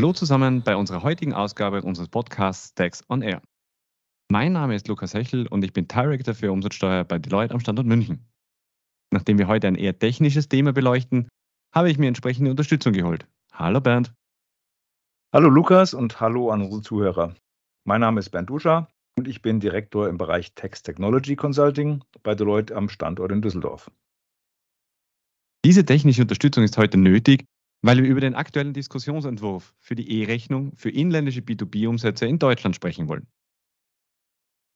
Hallo zusammen bei unserer heutigen Ausgabe unseres Podcasts Stacks on Air. Mein Name ist Lukas Hechel und ich bin Director für Umsatzsteuer bei Deloitte am Standort München. Nachdem wir heute ein eher technisches Thema beleuchten, habe ich mir entsprechende Unterstützung geholt. Hallo Bernd. Hallo Lukas und hallo an unsere Zuhörer. Mein Name ist Bernd Duscher und ich bin Direktor im Bereich Text Technology Consulting bei Deloitte am Standort in Düsseldorf. Diese technische Unterstützung ist heute nötig, weil wir über den aktuellen Diskussionsentwurf für die E-Rechnung für inländische B2B-Umsätze in Deutschland sprechen wollen.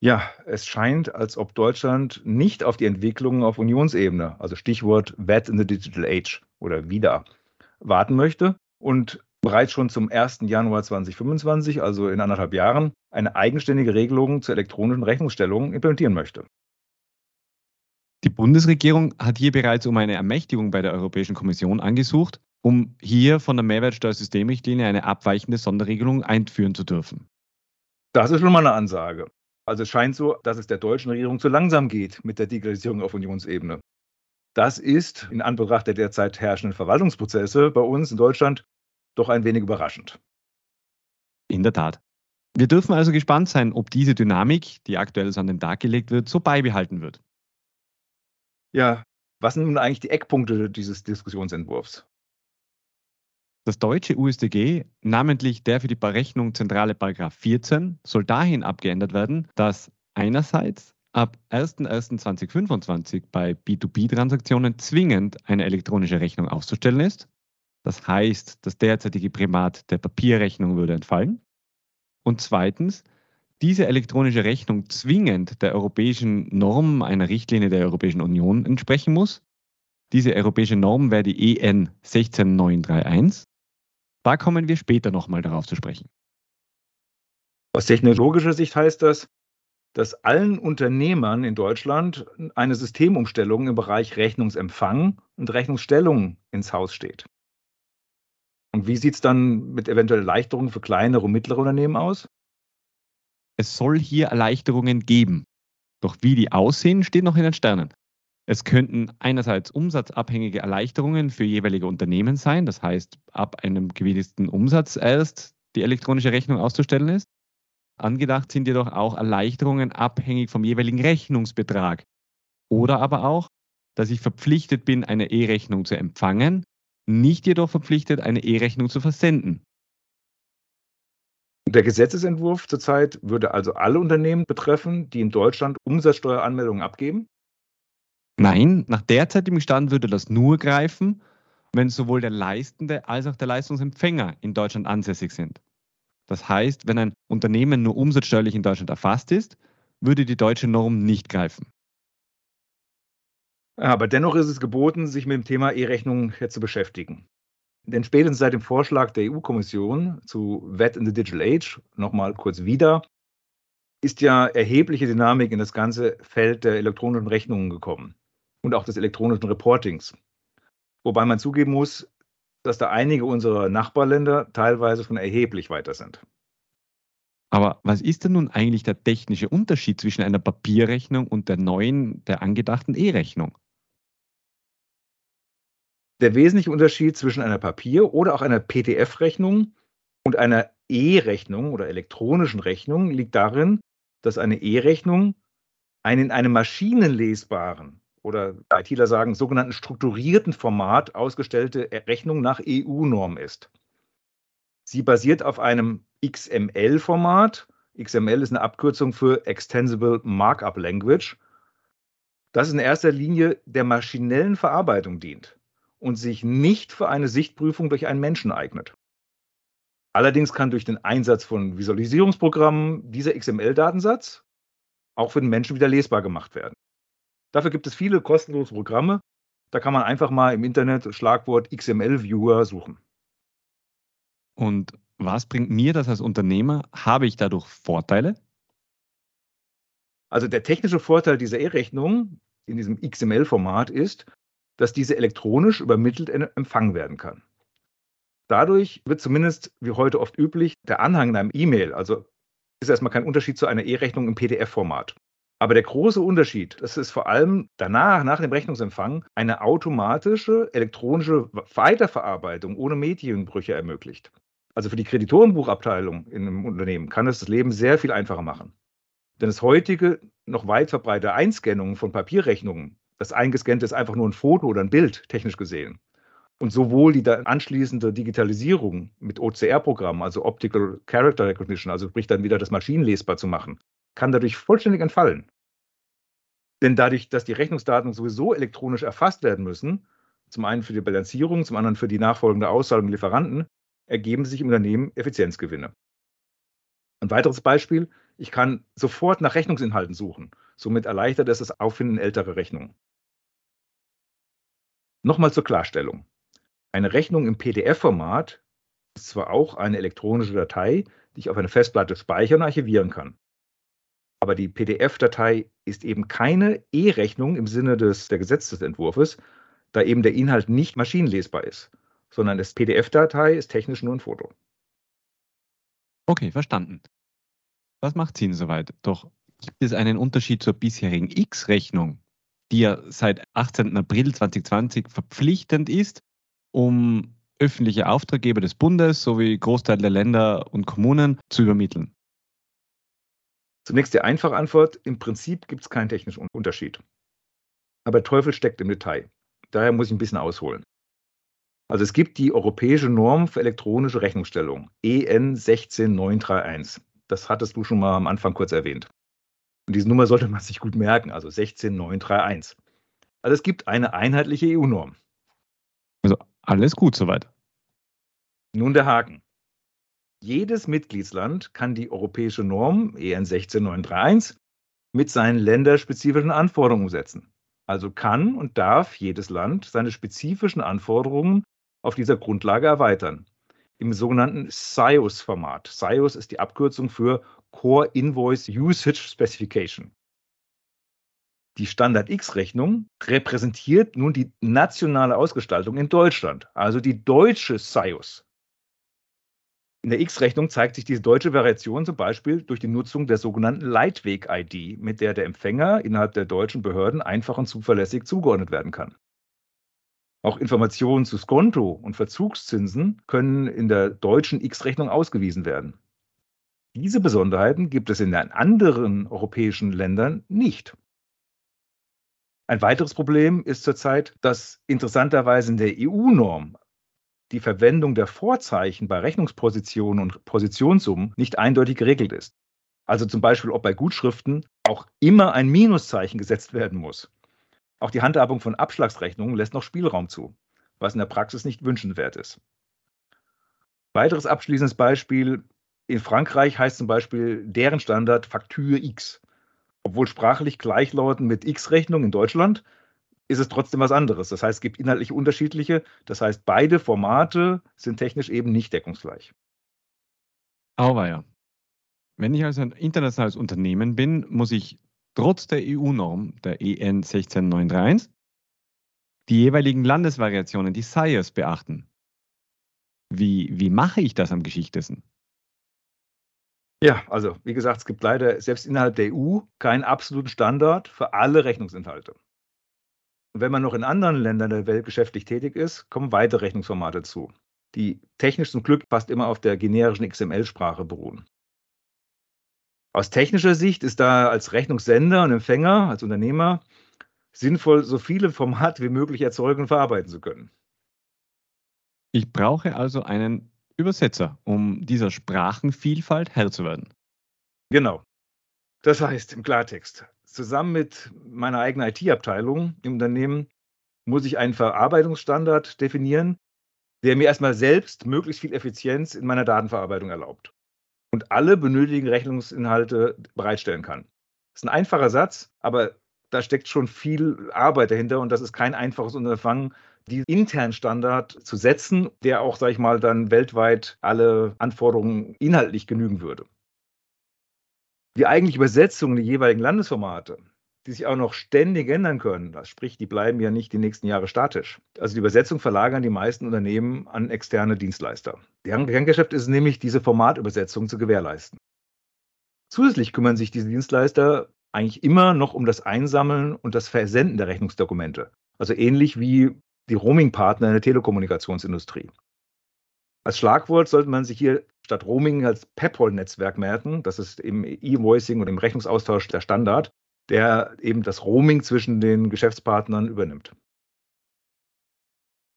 Ja, es scheint, als ob Deutschland nicht auf die Entwicklungen auf Unionsebene, also Stichwort VAT in the Digital Age oder wieder, warten möchte und bereits schon zum 1. Januar 2025, also in anderthalb Jahren, eine eigenständige Regelung zur elektronischen Rechnungsstellung implementieren möchte. Die Bundesregierung hat hier bereits um eine Ermächtigung bei der Europäischen Kommission angesucht, um hier von der Mehrwertsteuersystemrichtlinie eine abweichende Sonderregelung einführen zu dürfen. Das ist schon mal eine Ansage. Also es scheint so, dass es der deutschen Regierung zu langsam geht mit der Digitalisierung auf Unionsebene. Das ist in Anbetracht der derzeit herrschenden Verwaltungsprozesse bei uns in Deutschland doch ein wenig überraschend. In der Tat. Wir dürfen also gespannt sein, ob diese Dynamik, die aktuell so an den Tag gelegt wird, so beibehalten wird. Ja, was sind nun eigentlich die Eckpunkte dieses Diskussionsentwurfs? Das deutsche USDG, namentlich der für die Berechnung zentrale Paragraph 14, soll dahin abgeändert werden, dass einerseits ab 01.01.2025 bei B2B-Transaktionen zwingend eine elektronische Rechnung auszustellen ist. Das heißt, das derzeitige Primat der Papierrechnung würde entfallen. Und zweitens, diese elektronische Rechnung zwingend der europäischen Norm einer Richtlinie der Europäischen Union entsprechen muss. Diese europäische Norm wäre die EN 16931 da kommen wir später nochmal darauf zu sprechen. Aus technologischer Sicht heißt das, dass allen Unternehmern in Deutschland eine Systemumstellung im Bereich Rechnungsempfang und Rechnungsstellung ins Haus steht. Und wie sieht es dann mit eventuellen Erleichterungen für kleinere und mittlere Unternehmen aus? Es soll hier Erleichterungen geben. Doch wie die aussehen, steht noch in den Sternen. Es könnten einerseits umsatzabhängige Erleichterungen für jeweilige Unternehmen sein, das heißt, ab einem gewissen Umsatz erst die elektronische Rechnung auszustellen ist. Angedacht sind jedoch auch Erleichterungen abhängig vom jeweiligen Rechnungsbetrag. Oder aber auch, dass ich verpflichtet bin, eine E-Rechnung zu empfangen, nicht jedoch verpflichtet, eine E-Rechnung zu versenden. Der Gesetzesentwurf zurzeit würde also alle Unternehmen betreffen, die in Deutschland Umsatzsteueranmeldungen abgeben? Nein, nach derzeitigem Stand würde das nur greifen, wenn sowohl der Leistende als auch der Leistungsempfänger in Deutschland ansässig sind. Das heißt, wenn ein Unternehmen nur umsatzsteuerlich in Deutschland erfasst ist, würde die deutsche Norm nicht greifen. Aber dennoch ist es geboten, sich mit dem Thema E-Rechnung zu beschäftigen. Denn spätestens seit dem Vorschlag der EU-Kommission zu VAT in the Digital Age, nochmal kurz wieder, ist ja erhebliche Dynamik in das ganze Feld der elektronischen Rechnungen gekommen und auch des elektronischen Reportings. Wobei man zugeben muss, dass da einige unserer Nachbarländer teilweise schon erheblich weiter sind. Aber was ist denn nun eigentlich der technische Unterschied zwischen einer Papierrechnung und der neuen, der angedachten E-Rechnung? Der wesentliche Unterschied zwischen einer Papier- oder auch einer PDF-Rechnung und einer E-Rechnung oder elektronischen Rechnung liegt darin, dass eine E-Rechnung einen in einem maschinenlesbaren oder ITler sagen sogenannten strukturierten Format ausgestellte Rechnung nach EU-Norm ist. Sie basiert auf einem XML-Format. XML ist eine Abkürzung für Extensible Markup Language, das in erster Linie der maschinellen Verarbeitung dient und sich nicht für eine Sichtprüfung durch einen Menschen eignet. Allerdings kann durch den Einsatz von Visualisierungsprogrammen dieser XML-Datensatz auch für den Menschen wieder lesbar gemacht werden. Dafür gibt es viele kostenlose Programme. Da kann man einfach mal im Internet Schlagwort XML-Viewer suchen. Und was bringt mir das als Unternehmer? Habe ich dadurch Vorteile? Also der technische Vorteil dieser E-Rechnung in diesem XML-Format ist, dass diese elektronisch übermittelt empfangen werden kann. Dadurch wird zumindest, wie heute oft üblich, der Anhang in einem E-Mail, also ist erstmal kein Unterschied zu einer E-Rechnung im PDF-Format. Aber der große Unterschied, das ist vor allem danach, nach dem Rechnungsempfang, eine automatische elektronische Weiterverarbeitung ohne Medienbrüche ermöglicht. Also für die Kreditorenbuchabteilung in einem Unternehmen kann es das Leben sehr viel einfacher machen. Denn das heutige noch weit verbreitete Einscannung von Papierrechnungen, das eingescannte ist einfach nur ein Foto oder ein Bild, technisch gesehen. Und sowohl die anschließende Digitalisierung mit OCR-Programmen, also Optical Character Recognition, also sprich dann wieder das maschinenlesbar zu machen, kann dadurch vollständig entfallen. Denn dadurch, dass die Rechnungsdaten sowieso elektronisch erfasst werden müssen, zum einen für die Bilanzierung, zum anderen für die nachfolgende Auszahlung der Lieferanten, ergeben sich im Unternehmen Effizienzgewinne. Ein weiteres Beispiel, ich kann sofort nach Rechnungsinhalten suchen. Somit erleichtert es das Auffinden älterer Rechnungen. Nochmal zur Klarstellung. Eine Rechnung im PDF-Format ist zwar auch eine elektronische Datei, die ich auf einer Festplatte speichern und archivieren kann. Aber die PDF-Datei ist eben keine E-Rechnung im Sinne des, der Gesetzesentwurfs, da eben der Inhalt nicht maschinenlesbar ist, sondern das PDF-Datei ist technisch nur ein Foto. Okay, verstanden. Was macht Sinn soweit? Doch gibt es einen Unterschied zur bisherigen X-Rechnung, die ja seit 18. April 2020 verpflichtend ist, um öffentliche Auftraggeber des Bundes sowie Großteil der Länder und Kommunen zu übermitteln? Zunächst die einfache Antwort, im Prinzip gibt es keinen technischen Unterschied. Aber Teufel steckt im Detail. Daher muss ich ein bisschen ausholen. Also es gibt die europäische Norm für elektronische Rechnungsstellung, EN 16931. Das hattest du schon mal am Anfang kurz erwähnt. Und diese Nummer sollte man sich gut merken, also 16931. Also es gibt eine einheitliche EU-Norm. Also alles gut soweit. Nun der Haken. Jedes Mitgliedsland kann die europäische Norm EN 16931 mit seinen länderspezifischen Anforderungen umsetzen. Also kann und darf jedes Land seine spezifischen Anforderungen auf dieser Grundlage erweitern. Im sogenannten SIOS-Format. SIOS ist die Abkürzung für Core Invoice Usage Specification. Die Standard X-Rechnung repräsentiert nun die nationale Ausgestaltung in Deutschland, also die deutsche SIOS. In der X-Rechnung zeigt sich diese deutsche Variation zum Beispiel durch die Nutzung der sogenannten Leitweg-ID, mit der der Empfänger innerhalb der deutschen Behörden einfach und zuverlässig zugeordnet werden kann. Auch Informationen zu Skonto und Verzugszinsen können in der deutschen X-Rechnung ausgewiesen werden. Diese Besonderheiten gibt es in den anderen europäischen Ländern nicht. Ein weiteres Problem ist zurzeit, dass interessanterweise in der EU-Norm die Verwendung der Vorzeichen bei Rechnungspositionen und Positionssummen nicht eindeutig geregelt ist. Also zum Beispiel, ob bei Gutschriften auch immer ein Minuszeichen gesetzt werden muss. Auch die Handhabung von Abschlagsrechnungen lässt noch Spielraum zu, was in der Praxis nicht wünschenswert ist. Weiteres abschließendes Beispiel. In Frankreich heißt zum Beispiel deren Standard Faktur X. Obwohl sprachlich gleichlautend mit X-Rechnung in Deutschland, ist es trotzdem was anderes. Das heißt, es gibt inhaltlich unterschiedliche. Das heißt, beide Formate sind technisch eben nicht deckungsgleich. Aber ja. Wenn ich also ein internationales Unternehmen bin, muss ich trotz der EU-Norm, der EN 16931, die jeweiligen Landesvariationen, die SIRS, beachten. Wie, wie mache ich das am geschichtesten? Ja, also wie gesagt, es gibt leider selbst innerhalb der EU keinen absoluten Standard für alle Rechnungsinhalte. Und wenn man noch in anderen Ländern der Welt geschäftlich tätig ist, kommen weitere Rechnungsformate zu, die technisch zum Glück fast immer auf der generischen XML-Sprache beruhen. Aus technischer Sicht ist da als Rechnungssender und Empfänger, als Unternehmer, sinnvoll, so viele Formate wie möglich erzeugen und verarbeiten zu können. Ich brauche also einen Übersetzer, um dieser Sprachenvielfalt Herr zu werden. Genau. Das heißt im Klartext, zusammen mit meiner eigenen IT-Abteilung im Unternehmen muss ich einen Verarbeitungsstandard definieren, der mir erstmal selbst möglichst viel Effizienz in meiner Datenverarbeitung erlaubt und alle benötigten Rechnungsinhalte bereitstellen kann. Das ist ein einfacher Satz, aber da steckt schon viel Arbeit dahinter und das ist kein einfaches Unterfangen, diesen internen Standard zu setzen, der auch, sage ich mal, dann weltweit alle Anforderungen inhaltlich genügen würde. Die eigentliche Übersetzung die jeweiligen Landesformate die sich auch noch ständig ändern können. Das sprich, die bleiben ja nicht die nächsten Jahre statisch. Also die Übersetzung verlagern die meisten Unternehmen an externe Dienstleister. Deren Kerngeschäft ist es nämlich, diese Formatübersetzung zu gewährleisten. Zusätzlich kümmern sich diese Dienstleister eigentlich immer noch um das Einsammeln und das Versenden der Rechnungsdokumente. Also ähnlich wie die Roaming-Partner in der Telekommunikationsindustrie. Als Schlagwort sollte man sich hier statt Roaming als PEPOL-Netzwerk merken. Das ist im E-Voicing und im Rechnungsaustausch der Standard, der eben das Roaming zwischen den Geschäftspartnern übernimmt.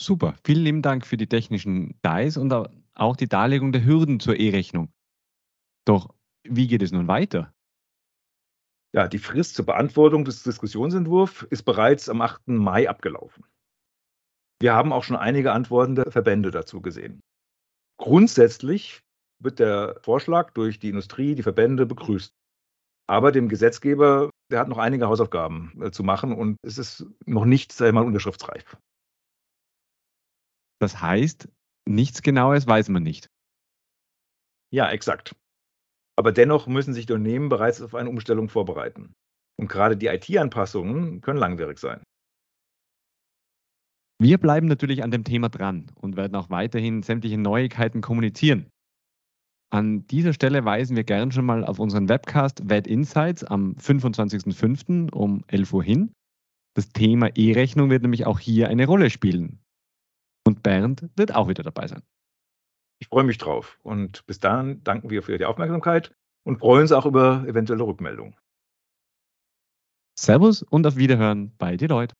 Super, vielen lieben Dank für die technischen Details und auch die Darlegung der Hürden zur E-Rechnung. Doch wie geht es nun weiter? Ja, die Frist zur Beantwortung des Diskussionsentwurfs ist bereits am 8. Mai abgelaufen. Wir haben auch schon einige Antworten der Verbände dazu gesehen. Grundsätzlich wird der Vorschlag durch die Industrie, die Verbände begrüßt. Aber dem Gesetzgeber, der hat noch einige Hausaufgaben äh, zu machen und es ist noch nicht, sei mal, unterschriftsreif. Das heißt, nichts Genaues weiß man nicht. Ja, exakt. Aber dennoch müssen sich die Unternehmen bereits auf eine Umstellung vorbereiten. Und gerade die IT-Anpassungen können langwierig sein. Wir bleiben natürlich an dem Thema dran und werden auch weiterhin sämtliche Neuigkeiten kommunizieren. An dieser Stelle weisen wir gern schon mal auf unseren Webcast WED Insights am 25.05. um 11 Uhr hin. Das Thema E-Rechnung wird nämlich auch hier eine Rolle spielen. Und Bernd wird auch wieder dabei sein. Ich freue mich drauf. Und bis dann danken wir für die Aufmerksamkeit und freuen uns auch über eventuelle Rückmeldungen. Servus und auf Wiederhören bei Deloitte.